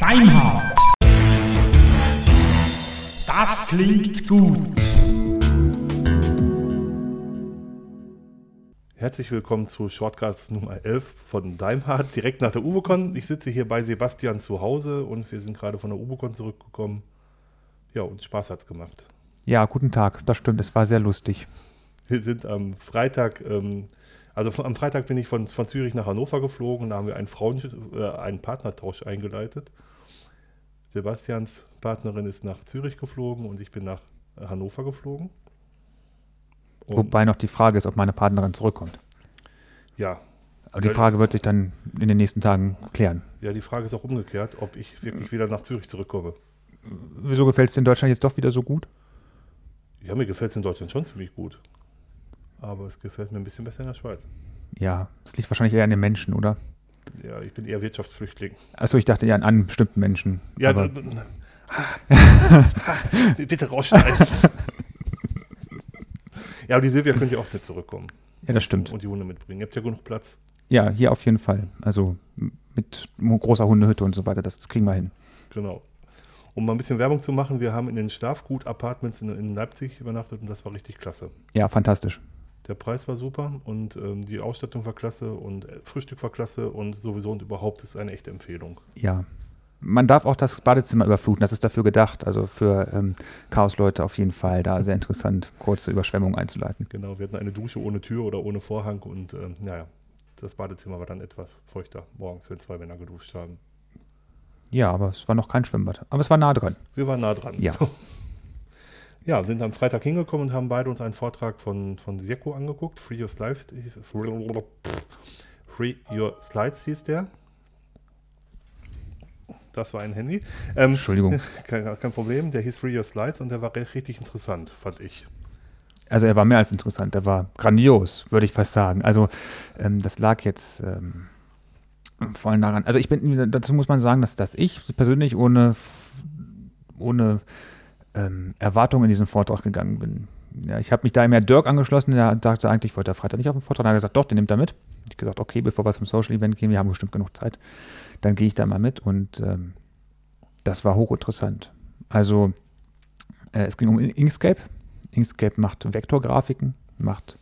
Deimhardt. Das klingt gut. Herzlich willkommen zu Shortcast Nummer 11 von Daimhardt, direkt nach der Ubicon. Ich sitze hier bei Sebastian zu Hause und wir sind gerade von der Ubicon zurückgekommen. Ja, und Spaß hat's gemacht. Ja, guten Tag. Das stimmt, es war sehr lustig. Wir sind am Freitag, ähm, also von, am Freitag bin ich von, von Zürich nach Hannover geflogen. Da haben wir einen, Frauen, äh, einen Partnertausch eingeleitet. Sebastians Partnerin ist nach Zürich geflogen und ich bin nach Hannover geflogen. Und Wobei noch die Frage ist, ob meine Partnerin zurückkommt. ja, Aber die Frage wird sich dann in den nächsten Tagen klären. ja, die Frage ist auch umgekehrt, ob ich wirklich wieder nach Zürich zurückkomme. Wieso gefällt es in Deutschland jetzt doch wieder so gut? Ja, mir gefällt es in Deutschland schon ziemlich gut. Aber es gefällt mir ein bisschen besser in der Schweiz. Ja, es liegt wahrscheinlich eher an den Menschen, oder? Ja, ich bin eher Wirtschaftsflüchtling. Achso, ich dachte eher an, an bestimmten Menschen. Ja, bitte rausschneiden. ja, aber die Silvia könnte ja auch nicht zurückkommen ja, das stimmt. und die Hunde mitbringen. Ihr habt ja genug Platz. Ja, hier auf jeden Fall. Also mit großer Hundehütte und so weiter, das, das kriegen wir hin. Genau. Um mal ein bisschen Werbung zu machen, wir haben in den Schlafgut-Apartments in, in Leipzig übernachtet und das war richtig klasse. Ja, fantastisch. Der Preis war super und ähm, die Ausstattung war klasse und äh, Frühstück war klasse und sowieso und überhaupt ist eine echte Empfehlung. Ja. Man darf auch das Badezimmer überfluten, das ist dafür gedacht. Also für ähm, Chaosleute auf jeden Fall da sehr interessant, kurze Überschwemmungen einzuleiten. Genau, wir hatten eine Dusche ohne Tür oder ohne Vorhang und ähm, naja, das Badezimmer war dann etwas feuchter morgens, wenn zwei Männer geduscht haben. Ja, aber es war noch kein Schwimmbad. Aber es war nah dran. Wir waren nah dran. Ja. Ja, sind am Freitag hingekommen und haben beide uns einen Vortrag von, von Seko angeguckt. Free Your Slides, Free Your Slides hieß der. Das war ein Handy. Ähm, Entschuldigung. kein, kein Problem, der hieß Free Your Slides und der war richtig interessant, fand ich. Also er war mehr als interessant, er war grandios, würde ich fast sagen. Also ähm, das lag jetzt ähm, vor allem daran. Also ich bin, dazu muss man sagen, dass, dass ich persönlich ohne, ohne ähm, Erwartung in diesen Vortrag gegangen bin. Ja, ich habe mich da mehr Dirk angeschlossen, der sagte eigentlich, ich wollte Freitag nicht auf den Vortrag. Dann hat er gesagt, doch, den nimmt er mit. Ich gesagt, okay, bevor wir zum Social Event gehen, wir haben bestimmt genug Zeit, dann gehe ich da mal mit und ähm, das war hochinteressant. Also äh, es ging um Inkscape. Inkscape macht Vektorgrafiken, macht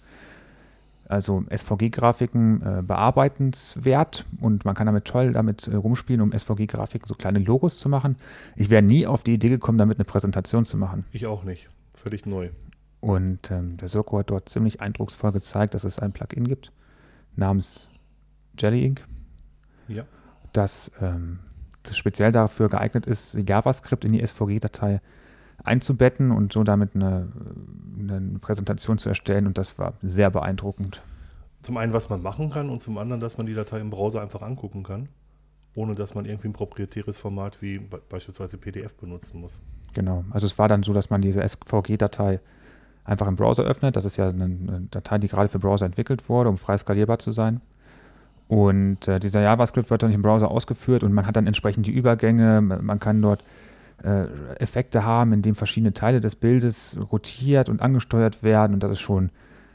also SVG-Grafiken äh, bearbeitenswert und man kann damit toll damit äh, rumspielen, um SVG-Grafiken so kleine Logos zu machen. Ich wäre nie auf die Idee gekommen, damit eine Präsentation zu machen. Ich auch nicht. Völlig neu. Und ähm, der Sirko hat dort ziemlich eindrucksvoll gezeigt, dass es ein Plugin gibt namens Jelly Ink, Ja. das, ähm, das speziell dafür geeignet ist, JavaScript in die SVG-Datei einzubetten und so damit eine, eine Präsentation zu erstellen. Und das war sehr beeindruckend. Zum einen, was man machen kann und zum anderen, dass man die Datei im Browser einfach angucken kann, ohne dass man irgendwie ein proprietäres Format wie be beispielsweise PDF benutzen muss. Genau. Also es war dann so, dass man diese SVG-Datei einfach im Browser öffnet. Das ist ja eine, eine Datei, die gerade für Browser entwickelt wurde, um frei skalierbar zu sein. Und äh, dieser JavaScript wird dann im Browser ausgeführt und man hat dann entsprechend die Übergänge. Man kann dort äh, Effekte haben, in denen verschiedene Teile des Bildes rotiert und angesteuert werden. Und das ist schon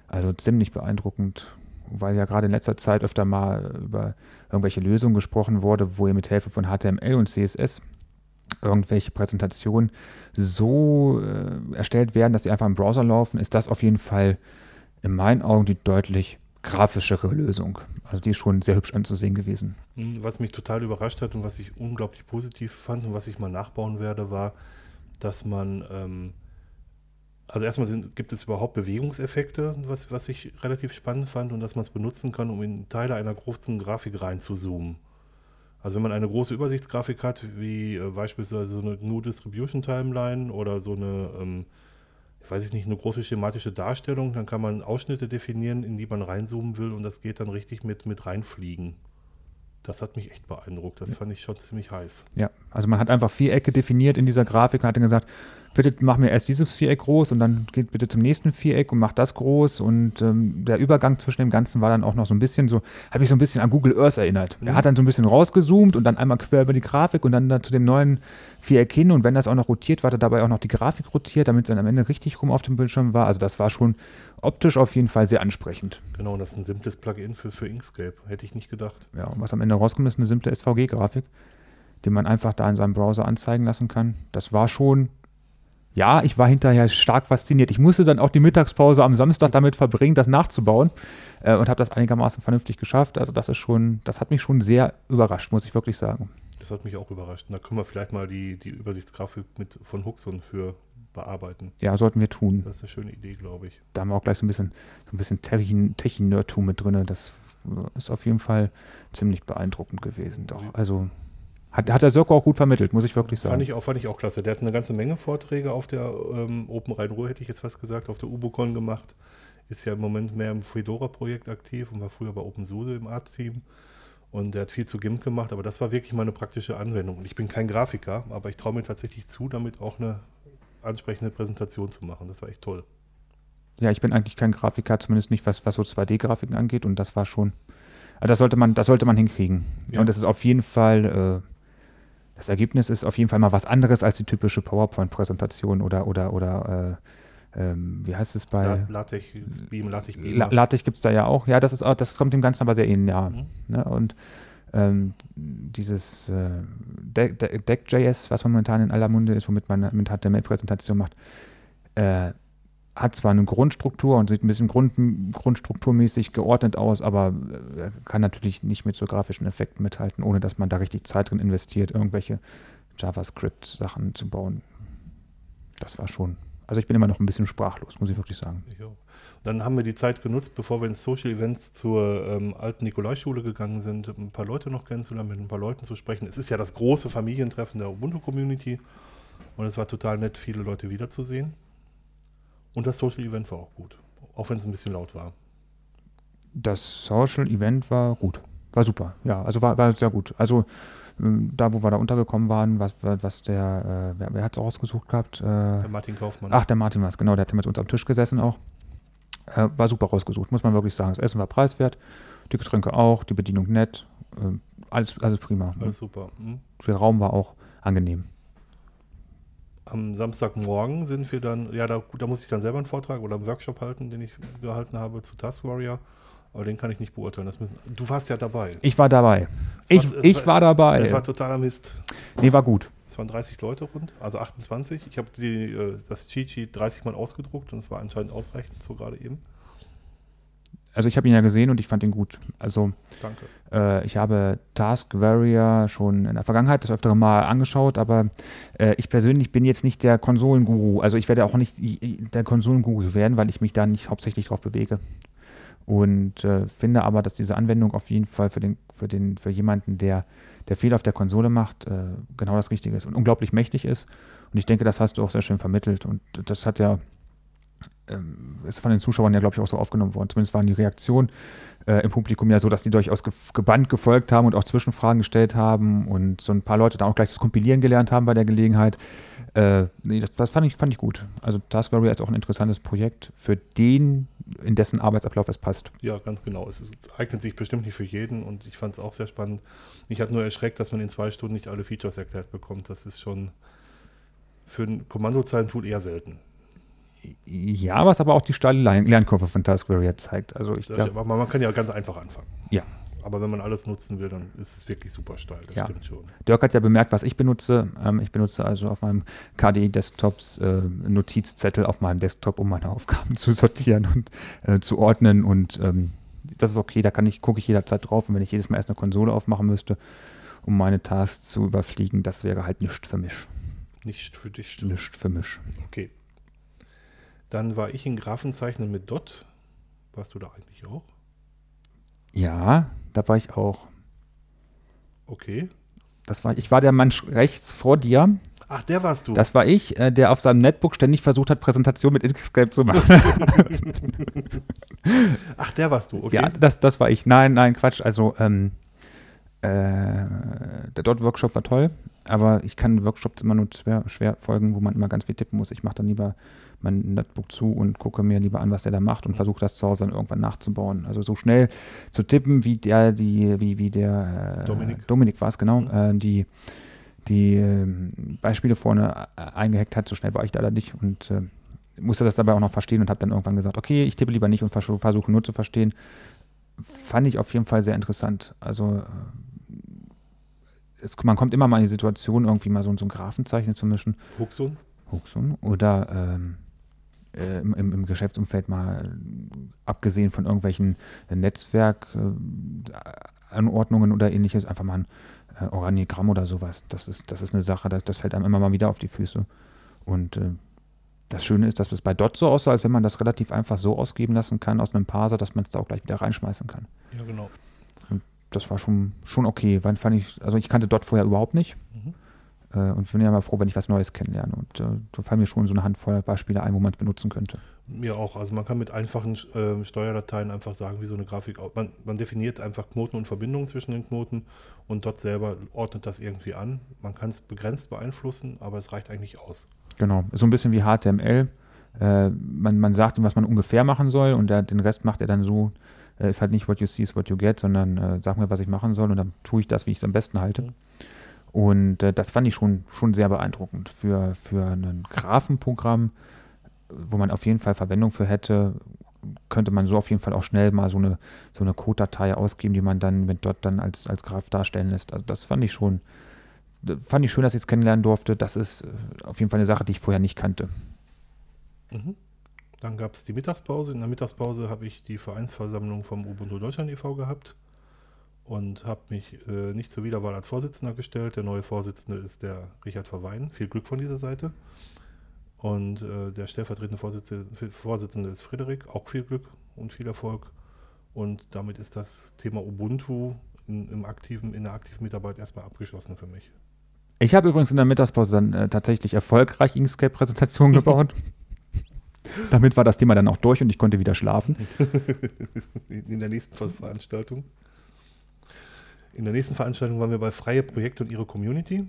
also ziemlich beeindruckend, weil ja gerade in letzter Zeit öfter mal über irgendwelche Lösungen gesprochen wurde, wo ihr mit Hilfe von HTML und CSS irgendwelche Präsentationen so äh, erstellt werden, dass sie einfach im Browser laufen, ist das auf jeden Fall in meinen Augen die deutlich grafischere Lösung. Also die ist schon sehr hübsch anzusehen gewesen. Hm, Was mich total überrascht hat und was ich unglaublich positiv fand und was ich mal nachbauen werde, war, dass man, ähm, also erstmal sind, gibt es überhaupt Bewegungseffekte, was, was ich relativ spannend fand und dass man es benutzen kann, um in Teile einer großen Grafik reinzuzoomen. Also wenn man eine große Übersichtsgrafik hat, wie äh, beispielsweise so eine GNU Distribution Timeline oder so eine, ähm, ich weiß nicht, eine große schematische Darstellung, dann kann man Ausschnitte definieren, in die man reinzoomen will und das geht dann richtig mit, mit reinfliegen. Das hat mich echt beeindruckt. Das fand ich schon ziemlich heiß. Ja, Also man hat einfach Vierecke definiert in dieser Grafik und hat dann gesagt, bitte mach mir erst dieses Viereck groß und dann geht bitte zum nächsten Viereck und mach das groß. Und ähm, der Übergang zwischen dem Ganzen war dann auch noch so ein bisschen so, hat mich so ein bisschen an Google Earth erinnert. Mhm. Er hat dann so ein bisschen rausgezoomt und dann einmal quer über die Grafik und dann, dann zu dem neuen Viereck hin. Und wenn das auch noch rotiert, war da dabei auch noch die Grafik rotiert, damit es dann am Ende richtig rum auf dem Bildschirm war. Also das war schon optisch auf jeden Fall sehr ansprechend. Genau, und das ist ein simples Plugin für, für Inkscape. Hätte ich nicht gedacht. Ja, und was am Ende rauskommt, ist eine simple SVG-Grafik, die man einfach da in seinem Browser anzeigen lassen kann. Das war schon, ja, ich war hinterher stark fasziniert. Ich musste dann auch die Mittagspause am Samstag damit verbringen, das nachzubauen äh, und habe das einigermaßen vernünftig geschafft. Also das ist schon, das hat mich schon sehr überrascht, muss ich wirklich sagen. Das hat mich auch überrascht. Und da können wir vielleicht mal die, die Übersichtsgrafik mit von Huxon für bearbeiten. Ja, sollten wir tun. Das ist eine schöne Idee, glaube ich. Da haben wir auch gleich so ein bisschen, so ein bisschen Techie-Nerdtum mit drin. Das äh, ist auf jeden Fall ziemlich beeindruckend gewesen. Doch, also hat, hat der Sirko auch gut vermittelt, muss ich wirklich sagen. Fand ich, auch, fand ich auch klasse. Der hat eine ganze Menge Vorträge auf der ähm, Open Rhein-Ruhr, hätte ich jetzt fast gesagt, auf der Ubocon gemacht. Ist ja im Moment mehr im Fedora-Projekt aktiv und war früher bei OpenSUSE im Art-Team. Und der hat viel zu GIMP gemacht, aber das war wirklich mal eine praktische Anwendung. Und ich bin kein Grafiker, aber ich traue mir tatsächlich zu, damit auch eine ansprechende Präsentation zu machen. Das war echt toll. Ja, ich bin eigentlich kein Grafiker, zumindest nicht, was, was so 2D-Grafiken angeht. Und das war schon, also das sollte man, das sollte man hinkriegen. Ja. Und es ist auf jeden Fall, äh, das Ergebnis ist auf jeden Fall mal was anderes als die typische PowerPoint-Präsentation oder, oder, oder, äh, ähm, wie heißt es bei La- LaTeX, Beam, LaTeX Beam. La LaTeX gibt es da ja auch. Ja, das ist auch, das kommt dem Ganzen aber sehr ähnlich. Ja. Mhm. Ne? Und ähm, dieses äh, Deck- Deck- Deck.js, was momentan in aller Munde ist, womit man mit HTML-Präsentation macht, äh, hat zwar eine Grundstruktur und sieht ein bisschen Grund, grundstrukturmäßig geordnet aus, aber äh, kann natürlich nicht mit so grafischen Effekten mithalten, ohne dass man da richtig Zeit drin investiert, irgendwelche JavaScript-Sachen zu bauen. Das war schon. Also ich bin immer noch ein bisschen sprachlos, muss ich wirklich sagen. Ich auch. Dann haben wir die Zeit genutzt, bevor wir ins Social Events zur ähm, alten Nikolaischule gegangen sind, ein paar Leute noch kennenzulernen, mit ein paar Leuten zu sprechen. Es ist ja das große Familientreffen der Ubuntu-Community und es war total nett, viele Leute wiederzusehen. Und das Social Event war auch gut, auch wenn es ein bisschen laut war. Das Social Event war gut. War super. Ja, also war, war sehr gut. Also ähm, da, wo wir da untergekommen waren, was, was der, äh, wer, wer hat es ausgesucht gehabt? Äh, Der Martin Kaufmann. ach, der Martin war es, genau, der hat mit uns am Tisch gesessen auch. Äh, war super rausgesucht, muss man wirklich sagen. Das Essen war preiswert, die Getränke auch, die Bedienung nett, äh, alles, alles prima. Alles super. Hm. Der Raum war auch angenehm. Am Samstagmorgen sind wir dann, ja, da, da muss ich dann selber einen Vortrag oder einen Workshop halten, den ich gehalten habe zu Task Warrior. Aber den kann ich nicht beurteilen. Das müssen, du warst ja dabei. Ich war dabei. Es Ich, war- ich war dabei. Es war totaler Mist. nee, war gut. Es waren 30 Leute rund, also 28. Ich habe die, äh, das Cheat Sheet 30 Mal ausgedruckt und es war anscheinend ausreichend, so gerade eben. Also ich habe ihn ja gesehen und ich fand ihn gut. Also. Äh, ich habe Task Warrior schon in der Vergangenheit das öftere Mal angeschaut, aber äh, ich persönlich bin jetzt nicht der Konsolenguru. Also ich werde auch nicht der Konsolenguru werden, weil ich mich da nicht hauptsächlich drauf bewege. Und äh, finde aber, dass diese Anwendung auf jeden Fall für, den, für, den, für jemanden, der, der viel auf der Konsole macht, äh, genau das Richtige ist und unglaublich mächtig ist. Und ich denke, das hast du auch sehr schön vermittelt. Und das hat ja, ähm, ist von den Zuschauern ja, glaube ich, auch so aufgenommen worden. Zumindest waren die Reaktionen äh, im Publikum ja so, dass die durchaus ge gebannt gefolgt haben und auch Zwischenfragen gestellt haben und so ein paar Leute da auch gleich das Kompilieren gelernt haben bei der Gelegenheit. Äh, nee, das, das fand, ich, fand ich gut. Also Task Warrior ist auch ein interessantes Projekt für den, in dessen Arbeitsablauf es passt. Ja, ganz genau. Es, es eignet sich bestimmt nicht für jeden und ich fand es auch sehr spannend. Mich hat nur erschreckt, dass man in zwei Stunden nicht alle Features erklärt bekommt. Das ist schon für ein Kommandozeilentool eher selten. Ja, was aber auch die steile Lern- Lernkurve von Warrior zeigt. Also ich aber man kann ja ganz einfach anfangen. Ja. Aber wenn man alles nutzen will, dann ist es wirklich super steil. Das Ja. stimmt schon. Dirk hat ja bemerkt, was ich benutze. Ähm, ich benutze also auf meinem KDE-Desktops äh, Notizzettel auf meinem Desktop, um meine Aufgaben zu sortieren und äh, zu ordnen. Und ähm, das ist okay, da kann ich, gucke ich jederzeit drauf. Und wenn ich jedes Mal erst eine Konsole aufmachen müsste, um meine Tasks zu überfliegen, das wäre halt nichts für mich. Nicht für dich. Nichts für mich. Okay. Dann war ich in Graphenzeichnen mit Dot. Warst du da eigentlich auch? Ja, da war ich auch. Okay. Das war, ich war der Mann rechts vor dir. Ach, der warst du. Das war ich, äh, der auf seinem Netbook ständig versucht hat, Präsentation mit Inkscape zu machen. Ach, der warst du. Okay. Ja, das, das war ich. Nein, nein, Quatsch. Also, ähm, äh, der Dot-Workshop war toll. Aber ich kann Workshops immer nur schwer, schwer folgen, wo man immer ganz viel tippen muss. Ich mache dann lieber mein Notebook zu und gucke mir lieber an, was der da macht und versuche das zu Hause dann irgendwann nachzubauen. Also so schnell zu tippen, wie der, die, wie, wie der äh, Dominik. Dominik war es, genau, Mhm. äh, die, die ähm, Beispiele vorne äh, eingehackt hat, so schnell war ich leider nicht und äh, musste das dabei auch noch verstehen und habe dann irgendwann gesagt, okay, ich tippe lieber nicht und vers- versuche nur zu verstehen. Fand ich auf jeden Fall sehr interessant. Also äh, es, man kommt immer mal in die Situation, irgendwie mal so, so ein Graphenzeichen zu mischen. Huxun? Huxun oder ähm, äh, im, im, Geschäftsumfeld mal äh, abgesehen von irgendwelchen Netzwerkanordnungen oder ähnliches, einfach mal ein äh, Organigramm oder sowas. Das ist, das ist eine Sache, das, das fällt einem immer mal wieder auf die Füße. Und äh, das Schöne ist, dass es bei Dot so aussah, als wenn man das relativ einfach so ausgeben lassen kann aus einem Parser, dass man es da auch gleich wieder reinschmeißen kann. Ja, genau. Das war schon, schon okay. Weil fand ich, also ich kannte Dot vorher überhaupt nicht. Mhm. Äh, und bin ja mal froh, wenn ich was Neues kennenlerne. Und äh, da fallen mir schon so eine Handvoll Beispiele ein, wo man es benutzen könnte. Mir auch. Also man kann mit einfachen ähm, Steuerdateien einfach sagen, wie so eine Grafik man, man definiert einfach Knoten und Verbindungen zwischen den Knoten und dort selber ordnet das irgendwie an. Man kann es begrenzt beeinflussen, aber es reicht eigentlich aus. Genau, so ein bisschen wie HTML. Äh, man, man sagt ihm, was man ungefähr machen soll und der, den Rest macht er dann so. Äh, ist halt nicht what you see is what you get, sondern äh, sag mir, was ich machen soll und dann tue ich das, wie ich es am besten halte. Mhm. Und äh, das fand ich schon, schon sehr beeindruckend für, für ein Graphenprogramm, wo man auf jeden Fall Verwendung für hätte, könnte man so auf jeden Fall auch schnell mal so eine, so eine Code-Datei ausgeben, die man dann mit dort dann als, als Graph darstellen lässt. Also das fand ich schon, fand ich schön, dass ich es kennenlernen durfte. Das ist äh, auf jeden Fall eine Sache, die ich vorher nicht kannte. Mhm. Dann gab es die Mittagspause. In der Mittagspause habe ich die Vereinsversammlung vom Ubuntu Deutschland e.V. gehabt und habe mich äh, nicht zur Wiederwahl als Vorsitzender gestellt. Der neue Vorsitzende ist der Richard Verwein. Viel Glück von dieser Seite. Und äh, der stellvertretende Vorsitzende, Vorsitzende ist Frederik. Auch viel Glück und viel Erfolg. Und damit ist das Thema Ubuntu in, im aktiven, in der aktiven Mitarbeit erstmal abgeschlossen für mich. Ich habe übrigens in der Mittagspause dann äh, tatsächlich erfolgreich Inkscape-Präsentationen gebaut. Damit war das Thema dann auch durch und ich konnte wieder schlafen. in der nächsten Ver- Veranstaltung. In der nächsten Veranstaltung waren wir bei Freie Projekte und ihre Community.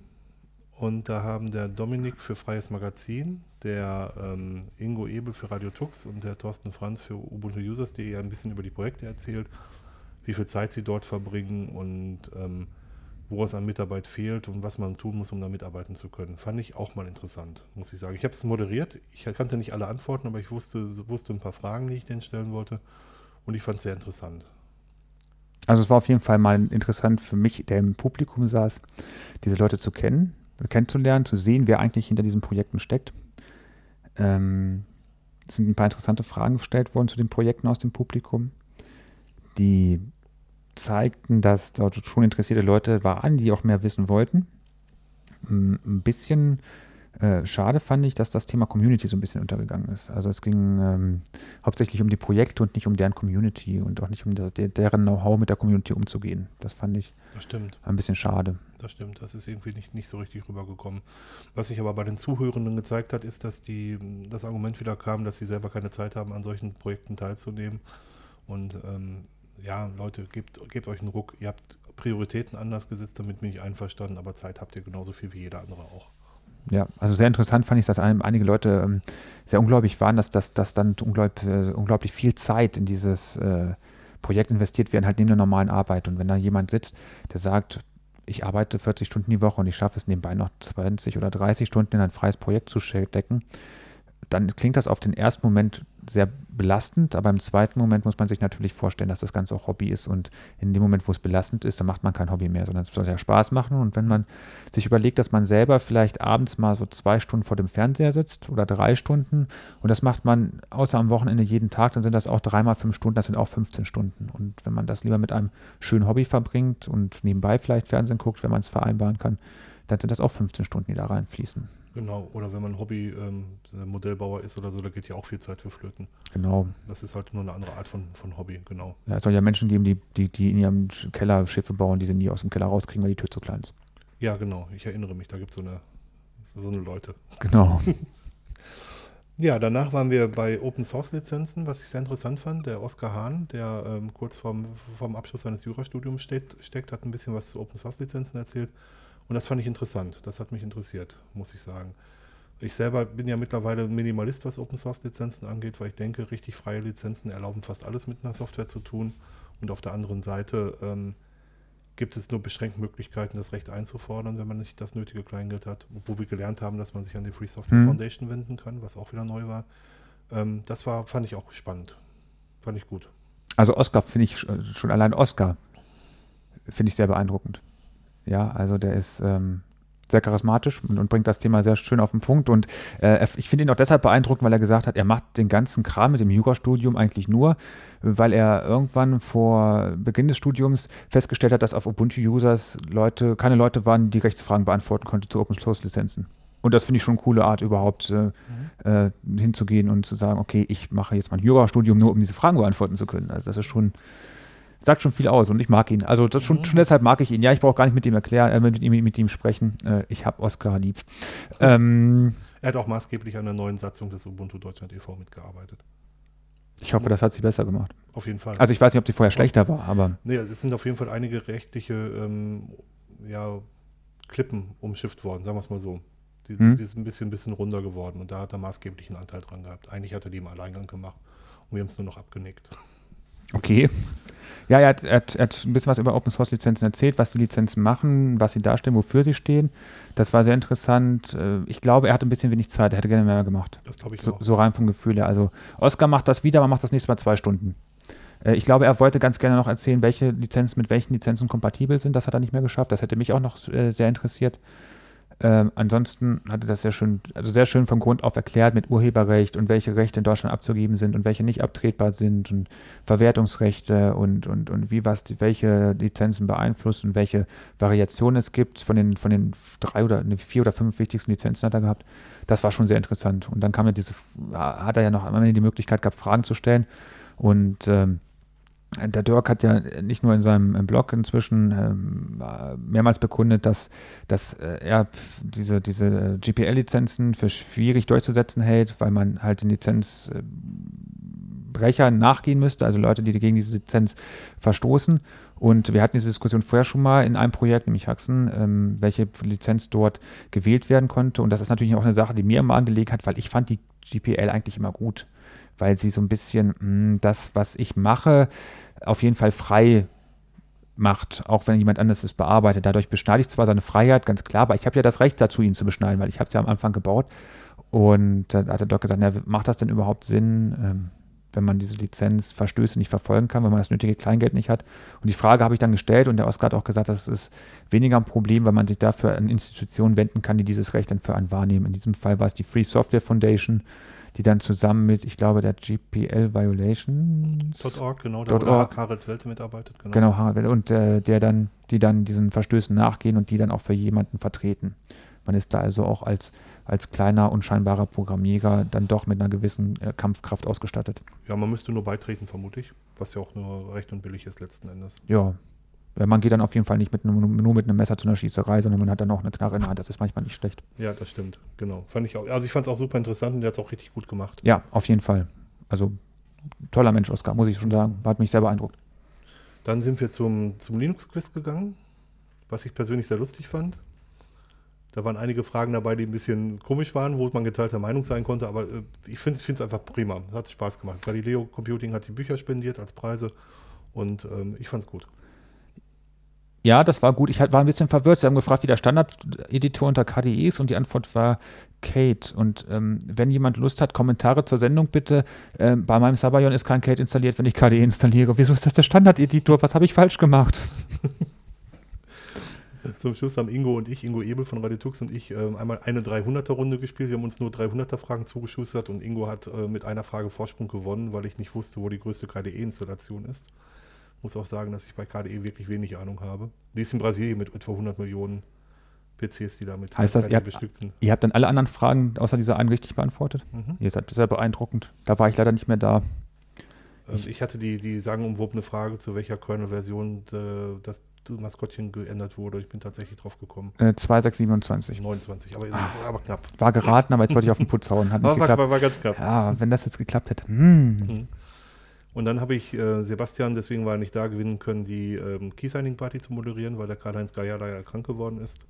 Und da haben der Dominik für Freies Magazin, der ähm, Ingo Ebel für Radio Tux und der Thorsten Franz für Ubuntu Users.de ein bisschen über die Projekte erzählt, wie viel Zeit sie dort verbringen und ähm, wo es an Mitarbeit fehlt und was man tun muss, um da mitarbeiten zu können. Fand ich auch mal interessant, muss ich sagen. Ich habe es moderiert. Ich kannte nicht alle Antworten, aber ich wusste, wusste ein paar Fragen, die ich denen stellen wollte. Und ich fand es sehr interessant. Also es war auf jeden Fall mal interessant für mich, der im Publikum saß, diese Leute zu kennen, kennenzulernen, zu sehen, wer eigentlich hinter diesen Projekten steckt. Ähm, es sind ein paar interessante Fragen gestellt worden zu den Projekten aus dem Publikum, die zeigten, dass dort schon interessierte Leute waren, die auch mehr wissen wollten. Ein bisschen äh, schade fand ich, dass das Thema Community so ein bisschen untergegangen ist. Also es ging ähm, hauptsächlich um die Projekte und nicht um deren Community und auch nicht um der, der, deren Know-how mit der Community umzugehen. Das fand ich Das stimmt. ein bisschen schade. Das stimmt, das ist irgendwie nicht, nicht so richtig rübergekommen. Was sich aber bei den Zuhörenden gezeigt hat, ist, dass die, das Argument wieder kam, dass sie selber keine Zeit haben, an solchen Projekten teilzunehmen. Und ähm, ja, Leute, gebt, gebt euch einen Ruck. Ihr habt Prioritäten anders gesetzt, damit bin ich einverstanden, aber Zeit habt ihr genauso viel wie jeder andere auch. Ja, also sehr interessant fand ich, dass ein, einige Leute ähm, sehr unglaublich waren, dass, dass, dass dann unglaublich, äh, unglaublich viel Zeit in dieses äh, Projekt investiert werden, halt neben der normalen Arbeit. Und wenn da jemand sitzt, der sagt, ich arbeite 40 Stunden die Woche und ich schaffe es nebenbei noch 20 oder 30 Stunden in ein freies Projekt zu stecken, dann klingt das auf den ersten Moment sehr belastend, aber im zweiten Moment muss man sich natürlich vorstellen, dass das Ganze auch Hobby ist und in dem Moment, wo es belastend ist, dann macht man kein Hobby mehr, sondern es soll ja Spaß machen und wenn man sich überlegt, dass man selber vielleicht abends mal so zwei Stunden vor dem Fernseher sitzt oder drei Stunden und das macht man außer am Wochenende jeden Tag, dann sind das auch dreimal fünf Stunden, das sind auch 15 Stunden und wenn man das lieber mit einem schönen Hobby verbringt und nebenbei vielleicht Fernsehen guckt, wenn man es vereinbaren kann, dann sind das auch 15 Stunden, die da reinfließen. Genau, oder wenn man Hobby-Modellbauer ist oder so, da geht ja auch viel Zeit für Flöten. Genau. Das ist halt nur eine andere Art von, von Hobby, genau. Ja, es soll ja Menschen geben, die, die, die in ihrem Keller Schiffe bauen, die sie nie aus dem Keller rauskriegen, weil die Tür zu klein ist. Ja, genau, ich erinnere mich, da gibt es so eine, so eine Leute. Genau. Ja, danach waren wir bei Open Source Lizenzen, was ich sehr interessant fand. Der Oskar Hahn, der ähm, kurz vorm, vorm Abschluss seines Jurastudiums steht, steckt, hat ein bisschen was zu Open Source Lizenzen erzählt. Und das fand ich interessant. Das hat mich interessiert, muss ich sagen. Ich selber bin ja mittlerweile Minimalist, was Open Source Lizenzen angeht, weil ich denke, richtig freie Lizenzen erlauben fast alles mit einer Software zu tun. Und auf der anderen Seite ähm, gibt es nur beschränkt Möglichkeiten, das Recht einzufordern, wenn man nicht das nötige Kleingeld hat. Wo wir gelernt haben, dass man sich an die Free Software Mhm. Foundation wenden kann, was auch wieder neu war. Ähm, das war, fand ich auch spannend. Fand ich gut. Also Oscar finde ich sch- schon allein Oscar finde ich sehr beeindruckend. Ja, also der ist ähm, sehr charismatisch und, und bringt das Thema sehr schön auf den Punkt. Und äh, ich finde ihn auch deshalb beeindruckend, weil er gesagt hat, er macht den ganzen Kram mit dem Jurastudium eigentlich nur, weil er irgendwann vor Beginn des Studiums festgestellt hat, dass auf Ubuntu-Users Leute, keine Leute waren, die Rechtsfragen beantworten konnten zu Open-Source-Lizenzen. Und das finde ich schon eine coole Art, überhaupt äh, äh, hinzugehen und zu sagen, okay, ich mache jetzt mein Jurastudium nur, um diese Fragen beantworten zu können. Also das ist schon, sagt schon viel aus und ich mag ihn. Also das schon, schon deshalb mag ich ihn. Ja, ich brauche gar nicht mit ihm erklären, äh, mit, ihm, mit ihm sprechen. Äh, ich habe Oscar lieb. Ähm, Er hat auch maßgeblich an der neuen Satzung des Ubuntu Deutschland e.V. mitgearbeitet. ich hoffe, das hat sie besser gemacht. Auf jeden Fall. Also ich weiß nicht, ob sie vorher schlechter war, aber Nee, es sind auf jeden Fall einige rechtliche ähm, ja, Klippen umschifft worden, sagen wir es mal so. Die, Hm. die ist ein bisschen, bisschen runder geworden und da hat er maßgeblichen Anteil dran gehabt. Eigentlich hat er die im Alleingang gemacht und wir haben es nur noch abgenickt. Okay. Ja, er hat, er, hat, er hat ein bisschen was über Open Source Lizenzen erzählt, was die Lizenzen machen, was sie darstellen, wofür sie stehen. Das war sehr interessant. Äh, Ich glaube, er hatte ein bisschen wenig Zeit. Er hätte gerne mehr gemacht. Das glaube ich So, auch. so rein vom Gefühl her. Also Oscar macht das wieder, aber macht das nächste Mal zwei Stunden. Äh, Ich glaube, er wollte ganz gerne noch erzählen, welche Lizenzen mit welchen Lizenzen kompatibel sind. Das hat er nicht mehr geschafft. Das hätte mich auch noch äh, sehr interessiert. Ähm, ansonsten er das sehr schön, also sehr schön vom Grund auf erklärt mit Urheberrecht und welche Rechte in Deutschland abzugeben sind und welche nicht abtretbar sind und Verwertungsrechte und, und, und wie was welche Lizenzen beeinflusst und welche Variationen es gibt von den, von den drei oder vier oder fünf wichtigsten Lizenzen hat er gehabt. Das war schon sehr interessant. Und dann kam ja diese, hat er ja noch einmal die Möglichkeit gehabt, Fragen zu stellen. Und ähm, der Dirk hat ja nicht nur in seinem Blog inzwischen ähm, äh, mehrmals bekundet, dass, dass äh, er diese, diese äh, GPL-Lizenzen für schwierig durchzusetzen hält, weil man halt den Lizenzbrechern nachgehen müsste, also Leute, die gegen diese Lizenz verstoßen. Und wir hatten diese Diskussion vorher schon mal in einem Projekt, nämlich Haxen, ähm, welche Lizenz dort gewählt werden konnte. Und das ist natürlich auch eine Sache, die mir immer angelegt hat, weil ich fand die GPL eigentlich immer gut, weil sie so ein bisschen mh, das, was ich mache, auf jeden Fall frei macht, auch wenn jemand anderes es bearbeitet. Dadurch beschneide ich zwar seine Freiheit, ganz klar, aber ich habe ja das Recht dazu, ihn zu beschneiden, weil ich habe es ja am Anfang gebaut. Und da hat er doch gesagt, na, macht das denn überhaupt Sinn, ähm, wenn man diese Lizenzverstöße nicht verfolgen kann, wenn man das nötige Kleingeld nicht hat? Und die Frage habe ich dann gestellt und der Oskar hat auch gesagt, das ist weniger ein Problem, weil man sich dafür an Institutionen wenden kann, die dieses Recht dann für einen wahrnehmen. In diesem Fall war es die Free Software Foundation, die dann zusammen mit, ich glaube, der GPL Violation .org, genau, da der org. Harald Welte mitarbeitet. Genau. Genau, Harald Welle. Und äh, der dann, die dann diesen Verstößen nachgehen und die dann auch für jemanden vertreten. Man ist da also auch als, als kleiner, unscheinbarer Programmierer dann doch mit einer gewissen äh, Kampfkraft ausgestattet. Ja, man müsste nur beitreten, vermute ich, was ja auch nur recht und billig ist letzten Endes. Ja. Man geht dann auf jeden Fall nicht mit einem, nur mit einem Messer zu einer Schießerei, sondern man hat dann auch eine Knarre in der Hand. Das ist manchmal nicht schlecht. Ja, das stimmt, genau. Fand ich auch, also ich fand es auch super interessant und der hat es auch richtig gut gemacht. Ja, auf jeden Fall. Also toller Mensch, Oskar, muss ich schon sagen. Hat mich sehr beeindruckt. Dann sind wir zum, zum Linux-Quiz gegangen, was ich persönlich sehr lustig fand. Da waren einige Fragen dabei, die ein bisschen komisch waren, wo man geteilter Meinung sein konnte, aber äh, ich finde es einfach prima. Es hat Spaß gemacht. Galileo Computing hat die Bücher spendiert als Preise und ähm, ich fand es gut. Ja, das war gut. Ich war ein bisschen verwirrt. Sie haben gefragt, wie der Standard-Editor unter KDE ist und die Antwort war Kate. Und ähm, wenn jemand Lust hat, Kommentare zur Sendung bitte. Ähm, bei meinem Sabayon ist kein Kate installiert, wenn ich KDE installiere. Wieso ist das der Standard-Editor? Was habe ich falsch gemacht? Zum Schluss haben Ingo und ich, Ingo Ebel von Raditux und ich, ähm, einmal eine 300er-Runde gespielt. Wir haben uns nur 300er-Fragen zugeschustert und Ingo hat äh, mit einer Frage Vorsprung gewonnen, weil ich nicht wusste, wo die größte KDE-Installation ist. Muss auch sagen, dass ich bei KDE wirklich wenig Ahnung habe. Die ist in Brasilien mit etwa 100 Millionen PCs, die damit Heißt das, ihr habt- bestückt sind. Ihr habt dann alle anderen Fragen außer dieser einen richtig beantwortet? Mhm. Ihr seid sehr beeindruckend. Da war ich leider nicht mehr da. Ähm, ich hatte die, die sagenumwobene Frage, zu welcher Kernel-Version äh, das Maskottchen geändert wurde. Ich bin tatsächlich drauf gekommen. Äh, 2627. 29, aber, Ah. aber knapp. War geraten, aber jetzt wollte ich auf den Putz hauen. Hat nicht War, geklappt. war, war ganz knapp. Ja, wenn das jetzt geklappt hätte. Hm. Und dann habe ich äh, Sebastian, deswegen war er nicht da, gewinnen können, die ähm, Key-Signing-Party zu moderieren, weil der Karl-Heinz Geier leider krank geworden ist.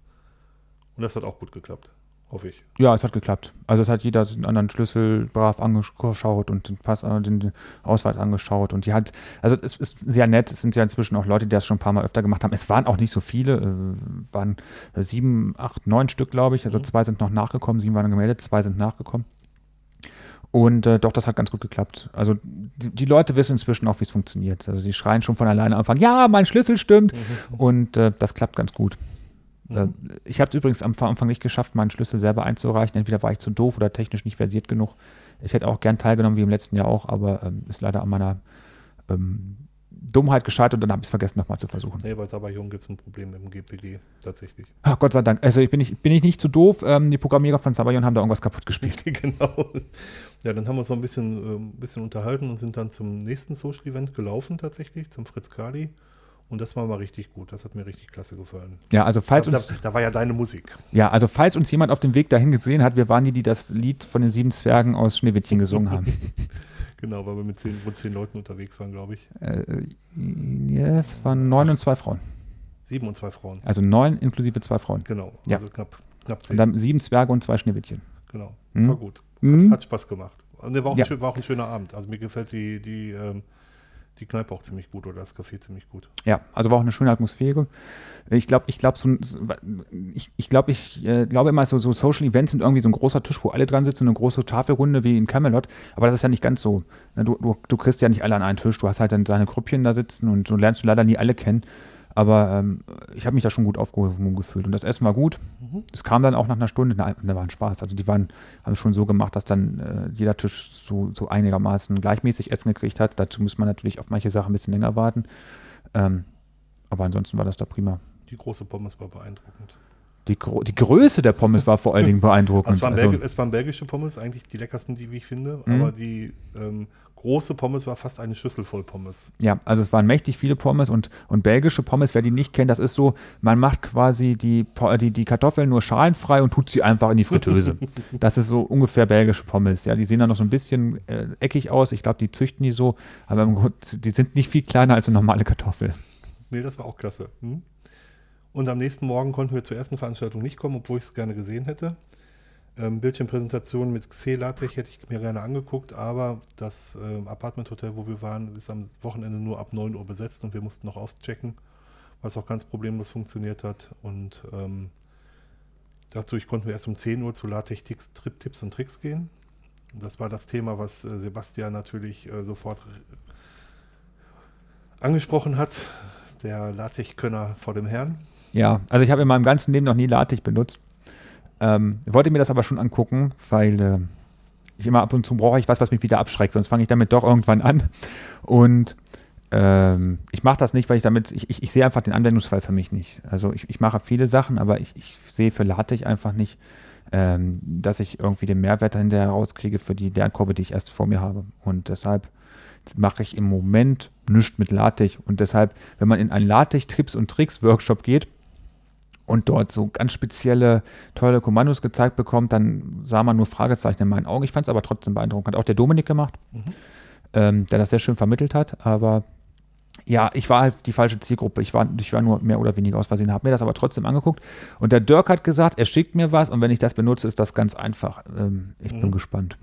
Und das hat auch gut geklappt, hoffe ich. Ja, es hat geklappt. Also es hat jeder den anderen Schlüssel brav angeschaut und den Pass, äh, den Ausweis angeschaut und die hat, also es ist sehr nett, es sind ja inzwischen auch Leute, die das schon ein paar Mal öfter gemacht haben. Es waren auch nicht so viele, äh, waren sieben, acht, neun Stück, glaube ich. Also Mhm. zwei sind noch nachgekommen, sieben waren gemeldet, zwei sind nachgekommen. Und äh, doch, das hat ganz gut geklappt. Also die, die Leute wissen inzwischen auch, wie es funktioniert. Also sie schreien schon von alleine am Anfang, ja, mein Schlüssel stimmt. Und äh, das klappt ganz gut. Äh, ich habe es übrigens am Anfang nicht geschafft, meinen Schlüssel selber einzureichen. Entweder war ich zu doof oder technisch nicht versiert genug. Ich hätte auch gern teilgenommen, wie im letzten Jahr auch, aber ähm, ist leider an meiner ähm, Dummheit gescheitert und dann habe ich es vergessen, nochmal zu versuchen. Nee, bei Sabayon gibt es ein Problem mit dem GPG, tatsächlich. Ach, Gott sei Dank. Also ich bin ich, bin ich nicht zu doof. Ähm, die Programmierer von Sabayon haben da irgendwas kaputt gespielt. genau. Ja, dann haben wir uns noch ein bisschen, äh, ein bisschen unterhalten und sind dann zum nächsten Social Event gelaufen, tatsächlich, zum Fritz Kali. Und das war mal richtig gut. Das hat mir richtig klasse gefallen. Ja, also falls da, uns, da, da war ja deine Musik. ja, also falls uns jemand auf dem Weg dahin gesehen hat, wir waren die, die das Lied von den sieben Zwergen aus Schneewittchen gesungen haben. Genau, weil wir mit zehn, mit zehn Leuten unterwegs waren, glaube ich. äh, ja, es waren neun und zwei Frauen. Sieben und zwei Frauen. Also neun inklusive zwei Frauen. Genau. Ja. Also knapp, knapp Und zehn. dann sieben Zwerge und zwei Schneewittchen. genau. Hm? War gut. Hat, Mhm. hat Spaß gemacht. Und der war auch, Ja. ein, schön, war auch ein schöner Abend. Also mir gefällt die, die, ähm, die Kneipe auch ziemlich gut oder das Café ziemlich gut. Ja, also war auch eine schöne Atmosphäre. Ich glaube, ich glaube, so, ich, ich glaube, ich äh, glaube immer, so, so Social Events sind irgendwie so ein großer Tisch, wo alle dran sitzen, eine große Tafelrunde wie in Camelot. Aber das ist ja nicht ganz so. Ne, Du, du, du kriegst ja nicht alle an einen Tisch. Du hast halt dann deine Grüppchen da sitzen und so lernst du leider nie alle kennen. Aber ähm, ich habe mich da schon gut aufgehoben gefühlt. Und das Essen war gut. Es kam dann auch nach einer Stunde. Da war ein Spaß. Also die waren, haben es schon so gemacht, dass dann äh, jeder Tisch so, so einigermaßen gleichmäßig Essen gekriegt hat. Dazu muss man natürlich auf manche Sachen ein bisschen länger warten. Ähm, aber ansonsten war das da prima. Die große Pommes war beeindruckend. Die, Gro die Größe der Pommes war vor allen Dingen beeindruckend. Also es, waren Also, es waren belgische Pommes, eigentlich die leckersten, die wie ich finde. Mhm. Aber die ähm, große Pommes war fast eine Schüssel voll Pommes. ja, also es waren mächtig viele Pommes und, und belgische Pommes, wer die nicht kennt, das ist so, man macht quasi die, die, die Kartoffeln nur schalenfrei und tut sie einfach in die Fritteuse. das ist so ungefähr belgische Pommes. Ja, die sehen dann noch so ein bisschen äh, eckig aus. Ich glaube, die züchten die so, aber im Grund, die sind nicht viel kleiner als eine normale Kartoffel. Nee, das war auch klasse. Hm? Und am nächsten Morgen konnten wir zur ersten Veranstaltung nicht kommen, obwohl ich es gerne gesehen hätte. Ähm, Bildschirmpräsentation mit Xe-Latech hätte ich mir gerne angeguckt, aber das ähm, Apartment-Hotel, wo wir waren, ist am Wochenende nur ab 9 Uhr besetzt und wir mussten noch auschecken, was auch ganz problemlos funktioniert hat. Und ähm, dadurch konnten wir erst um 10 Uhr zu Latech Tipps, Trip- Tipps und Tricks gehen. Das war das Thema, was äh, Sebastian natürlich äh, sofort angesprochen hat. Der Latech-Könner vor dem Herrn. Ja, also ich habe in meinem ganzen Leben noch nie LaTeX benutzt. Ähm, wollte mir das aber schon angucken, weil äh, ich immer ab und zu brauche ich was, was mich wieder abschreckt, sonst fange ich damit doch irgendwann an. Und ähm, ich mache das nicht, weil ich damit, ich, ich, ich sehe einfach den Anwendungsfall für mich nicht. Also ich, ich mache viele Sachen, aber ich, ich sehe für LaTeX einfach nicht, ähm, dass ich irgendwie den Mehrwert dahinter herauskriege für die Lernkurve, die ich erst vor mir habe. Und deshalb mache ich im Moment nichts mit LaTeX. Und deshalb, wenn man in einen LaTeX-Tipps und Tricks-Workshop geht, und dort so ganz spezielle, tolle Kommandos gezeigt bekommt, dann sah man nur Fragezeichen in meinen Augen. Ich fand es aber trotzdem beeindruckend. Hat auch der Dominik gemacht, ähm, der das sehr schön vermittelt hat. Aber ja, ich war halt die falsche Zielgruppe. Ich war, ich war nur mehr oder weniger aus Versehen, habe mir das aber trotzdem angeguckt. Und der Dirk hat gesagt, er schickt mir was und wenn ich das benutze, ist das ganz einfach. Ähm, ich bin Mhm. gespannt.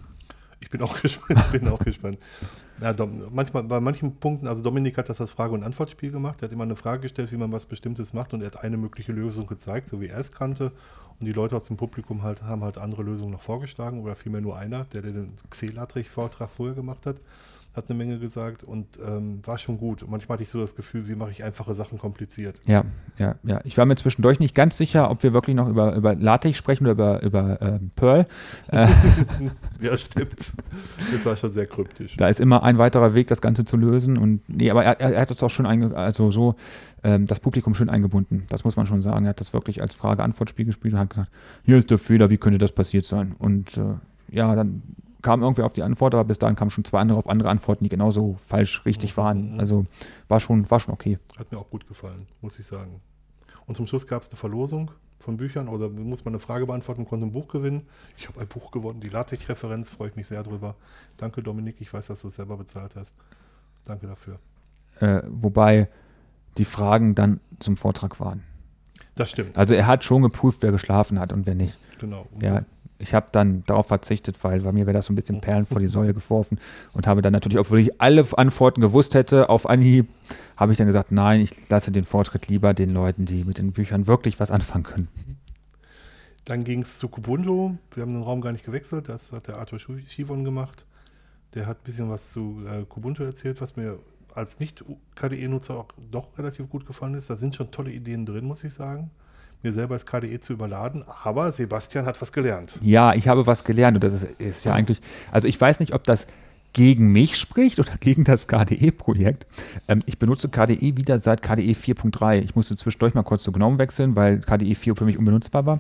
Ich bin auch gespannt. bin auch gespannt. Ja, manchmal, bei manchen Punkten, also Dominik hat das als Frage- und Antwortspiel gemacht. Er hat immer eine Frage gestellt, wie man was Bestimmtes macht und er hat eine mögliche Lösung gezeigt, so wie er es kannte. Und die Leute aus dem Publikum halt, haben halt andere Lösungen noch vorgeschlagen oder vielmehr nur einer, der, der den Xelatrich-Vortrag vorher gemacht hat, hat eine Menge gesagt und ähm, war schon gut. Und manchmal hatte ich so das Gefühl, wie mache ich einfache Sachen kompliziert. Ja, ja, ja. Ich war mir zwischendurch nicht ganz sicher, ob wir wirklich noch über, über LaTeX sprechen oder über, über ähm, Perl. Äh, Ja, stimmt. Das war schon sehr kryptisch. Da ist immer ein weiterer Weg, das Ganze zu lösen. Und nee, aber er, er hat uns auch schon einge also so ähm, das Publikum schön eingebunden. Das muss man schon sagen. Er hat das wirklich als Frage-Antwort-Spiel gespielt und hat gesagt, hier ist der Fehler, wie könnte das passiert sein? Und äh, ja, dann kam irgendwer auf die Antwort, aber bis dahin kamen schon zwei andere auf andere Antworten, die genauso falsch richtig Mhm, waren. Also war schon, war schon okay. Hat mir auch gut gefallen, muss ich sagen. Und zum Schluss gab es eine Verlosung von Büchern oder muss man eine Frage beantworten, konnte ein Buch gewinnen. Ich habe ein Buch gewonnen, die LaTeX-Referenz, freue ich mich sehr drüber. Danke, Dominik, ich weiß, dass du es selber bezahlt hast. Danke dafür. Äh, wobei die Fragen dann zum Vortrag waren. Das stimmt. Also er hat schon geprüft, wer geschlafen hat und wer nicht. Genau. Und Ja, ich habe dann darauf verzichtet, weil bei mir wäre das so ein bisschen Perlen vor die Säule geworfen und habe dann natürlich, obwohl ich alle Antworten gewusst hätte, auf Anhieb, habe ich dann gesagt, nein, ich lasse den Vortritt lieber den Leuten, die mit den Büchern wirklich was anfangen können. Dann ging es zu Kubuntu. Wir haben den Raum gar nicht gewechselt. Das hat der Arthur Schi- Schivon gemacht. Der hat ein bisschen was zu äh, Kubuntu erzählt, was mir als Nicht-KDE-Nutzer auch doch relativ gut gefallen ist. Da sind schon tolle Ideen drin, muss ich sagen. Mir selber ist KDE zu überladen, aber Sebastian hat was gelernt. Ja, ich habe was gelernt und das ist, ist ja eigentlich, also ich weiß nicht, ob das gegen mich spricht oder gegen das KDE-Projekt. Ähm, ich benutze KDE wieder seit KDE 4.3. Ich musste zwischendurch mal kurz zu GNOME wechseln, weil KDE 4 für mich unbenutzbar war.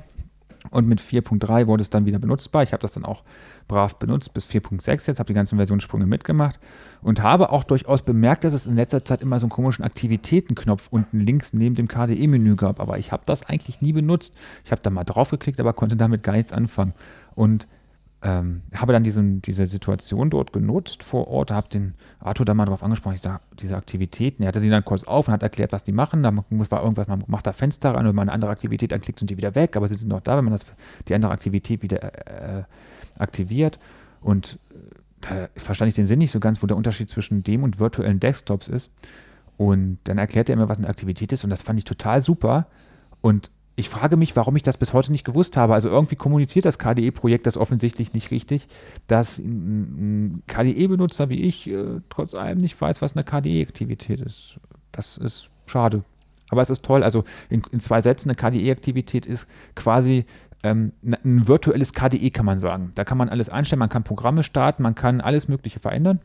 Und mit 4.3 wurde es dann wieder benutzbar. Ich habe das dann auch brav benutzt bis 4.6 jetzt, habe die ganzen Versionssprünge mitgemacht und habe auch durchaus bemerkt, dass es in letzter Zeit immer so einen komischen Aktivitätenknopf unten links neben dem KDE-Menü gab. Aber ich habe das eigentlich nie benutzt. Ich habe da mal drauf geklickt, aber konnte damit gar nichts anfangen. Und ähm, habe dann diesen, diese Situation dort genutzt vor Ort, habe den Arthur da mal drauf angesprochen, ich sage, diese Aktivitäten, er hatte sie dann kurz auf und hat erklärt, was die machen, da muss war irgendwas, man macht da Fenster rein wenn man eine andere Aktivität anklickt, sind die wieder weg, aber sie sind noch da, wenn man das, die andere Aktivität wieder äh, aktiviert. Und äh, da verstand ich den Sinn nicht so ganz, wo der Unterschied zwischen dem und virtuellen Desktops ist. Und dann erklärte er mir, was eine Aktivität ist und das fand ich total super. Und ich frage mich, warum ich das bis heute nicht gewusst habe. Also irgendwie kommuniziert das KDE-Projekt das offensichtlich nicht richtig, dass ein KDE-Benutzer wie ich äh, trotz allem nicht weiß, was eine KDE-Aktivität ist. Das ist schade. Aber es ist toll. Also in, in zwei Sätzen, eine KDE-Aktivität ist quasi ähm, ein virtuelles KDE, kann man sagen. Da kann man alles einstellen, man kann Programme starten, man kann alles Mögliche verändern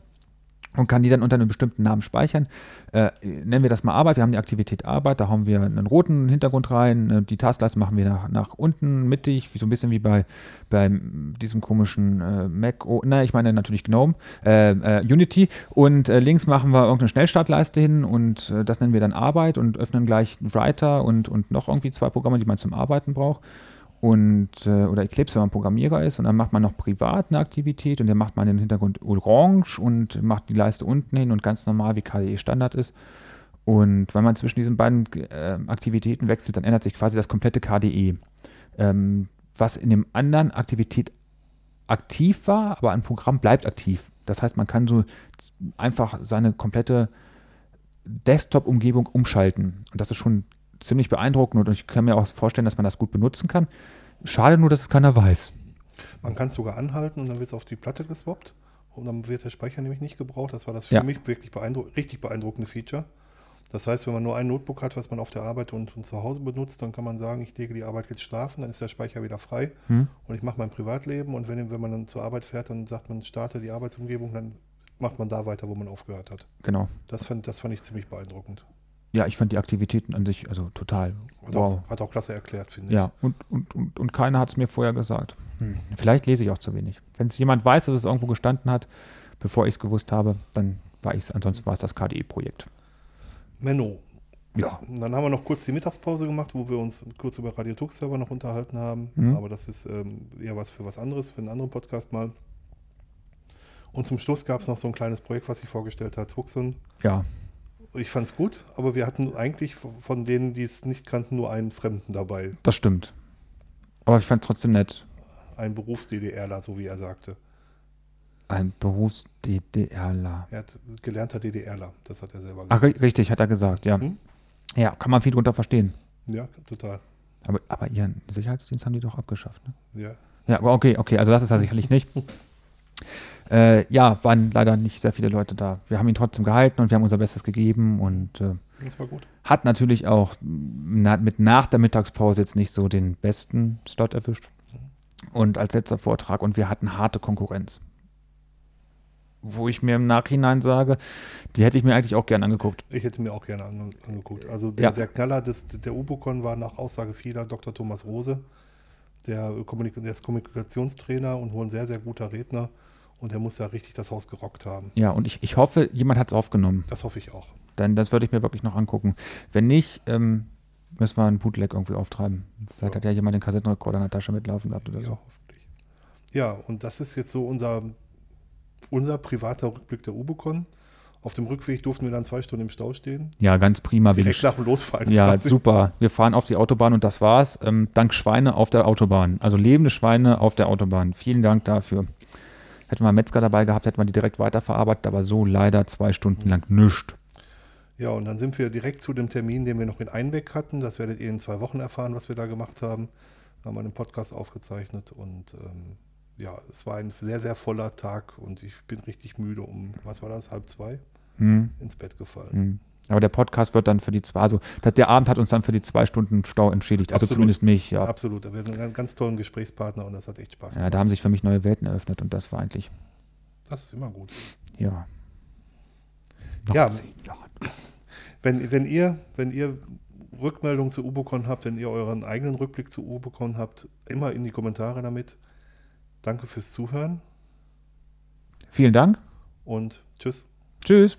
und kann die dann unter einem bestimmten Namen speichern. Äh, nennen wir das mal Arbeit. Wir haben die Aktivität Arbeit, da haben wir einen roten Hintergrund rein. Äh, Die Taskleiste machen wir nach, nach unten mittig, so ein bisschen wie bei, bei diesem komischen äh, Mac. Oh, nein, ich meine natürlich GNOME, äh, äh, Unity. Und äh, links machen wir irgendeine Schnellstartleiste hin und das nennen wir dann Arbeit und öffnen gleich Writer und, und noch irgendwie zwei Programme, die man zum Arbeiten braucht und äh, oder Eclipse, wenn man Programmierer ist und dann macht man noch privat eine Aktivität und dann macht man den Hintergrund orange und macht die Leiste unten hin und ganz normal wie KDE Standard ist. Und wenn man zwischen diesen beiden äh, Aktivitäten wechselt, dann ändert sich quasi das komplette KDE. Ähm, was in dem anderen Aktivität aktiv war, aber ein Programm bleibt aktiv. Das heißt, man kann so einfach seine komplette Desktop-Umgebung umschalten. Und das ist schon ziemlich beeindruckend und ich kann mir auch vorstellen, dass man das gut benutzen kann. Schade nur, dass es keiner weiß. Man kann es sogar anhalten und dann wird es auf die Platte geswappt und dann wird der Speicher nämlich nicht gebraucht. Das war das für Ja. mich wirklich beeindruck richtig beeindruckende Feature. Das heißt, wenn man nur ein Notebook hat, was man auf der Arbeit und, und zu Hause benutzt, dann kann man sagen, ich lege die Arbeit jetzt schlafen, dann ist der Speicher wieder frei Hm? und ich mache mein Privatleben und wenn, wenn man dann zur Arbeit fährt, dann sagt man, starte die Arbeitsumgebung, dann macht man da weiter, wo man aufgehört hat. Genau. Das fand, das fand ich ziemlich beeindruckend. Ja, ich fand die Aktivitäten an sich also total. Hat, Wow. auch, hat auch klasse erklärt, finde ich. Ja, und, und, und, und keiner hat es mir vorher gesagt. Hm. Vielleicht lese ich auch zu wenig. Wenn es jemand weiß, dass es irgendwo gestanden hat, bevor ich es gewusst habe, dann war ich es. Ansonsten war es das KDE-Projekt. Menno. Ja. Dann haben wir noch kurz die Mittagspause gemacht, wo wir uns kurz über Radio Tux Server noch unterhalten haben. Mhm. Aber das ist ähm, eher was für was anderes, für einen anderen Podcast mal. Und zum Schluss gab es noch so ein kleines Projekt, was sich vorgestellt hat, Huxon. Ja, Ich fand es gut, aber wir hatten eigentlich von denen, die es nicht kannten, nur einen Fremden dabei. das stimmt. Aber ich fand es trotzdem nett. Ein Berufs-DDRler, so wie er sagte. Ein Berufs-DDRler. Er hat gelernter DDRler, das hat er selber Ach, gesagt. ri- richtig, hat er gesagt, ja. Hm? Ja, kann man viel drunter verstehen. Ja, total. Aber, aber ihren Sicherheitsdienst haben die doch abgeschafft, ne? Ja. Ja, aber okay, okay, also das ist er sicherlich nicht. Äh, ja, waren leider nicht sehr viele Leute da. Wir haben ihn trotzdem gehalten und wir haben unser Bestes gegeben und äh, Das war gut. hat natürlich auch na, mit nach der Mittagspause jetzt nicht so den besten Slot erwischt. Und als letzter Vortrag und wir hatten harte Konkurrenz. Wo ich mir im Nachhinein sage, die hätte ich mir eigentlich auch gern angeguckt. Ich hätte mir auch gerne ange angeguckt. Also der, Ja. der Knaller des, der Ubocon war nach Aussage vieler Dr. Thomas Rose. Der, Kommunik der ist Kommunikationstrainer und wohl ein sehr, sehr guter Redner. Und der muss ja richtig das Haus gerockt haben. Ja, und ich, ich hoffe, jemand hat es aufgenommen. Das hoffe ich auch. Denn das würde ich mir wirklich noch angucken. Wenn nicht, ähm, müssen wir einen Bootleg irgendwie auftreiben. Vielleicht Ja. hat ja jemand den Kassettenrekorder in der Tasche mitlaufen gehabt oder Ja, so. hoffentlich. Ja, und das ist jetzt so unser, unser privater Rückblick der Ubicon. Auf dem Rückweg durften wir dann zwei Stunden im Stau stehen. Ja, ganz prima. Direkt nach dem Losfahren. Ja, super. Wir fahren auf die Autobahn und das war's. Ähm, dank Schweine auf der Autobahn. Also lebende Schweine auf der Autobahn. Vielen Dank dafür. Hätten wir Metzger dabei gehabt, hätten wir die direkt weiterverarbeitet, aber so leider zwei Stunden lang nischt. Ja, und dann sind wir direkt zu dem Termin, den wir noch in Einweg hatten. Das werdet ihr in zwei Wochen erfahren, was wir da gemacht haben. Da haben wir einen Podcast aufgezeichnet und ähm, ja, es war ein sehr, sehr voller Tag und ich bin richtig müde um, was war das, halb zwei Hm, ins Bett gefallen. hm. Aber der Podcast wird dann für die zwei, also der Abend hat uns dann für die zwei Stunden Stau entschädigt. Also Absolut. zumindest mich, ja. Absolut, wir hatten einen ganz tollen Gesprächspartner und das hat echt Spaß ja. Da haben sich für mich neue Welten eröffnet und das war eigentlich, Das ist immer gut. ja. Ja. zehn Jahre. Wenn, wenn, ihr, wenn ihr Rückmeldungen zu Ubocon habt, wenn ihr euren eigenen Rückblick zu Ubocon habt, immer in die Kommentare damit. Danke fürs Zuhören Vielen Dank. und tschüss. Tschüss.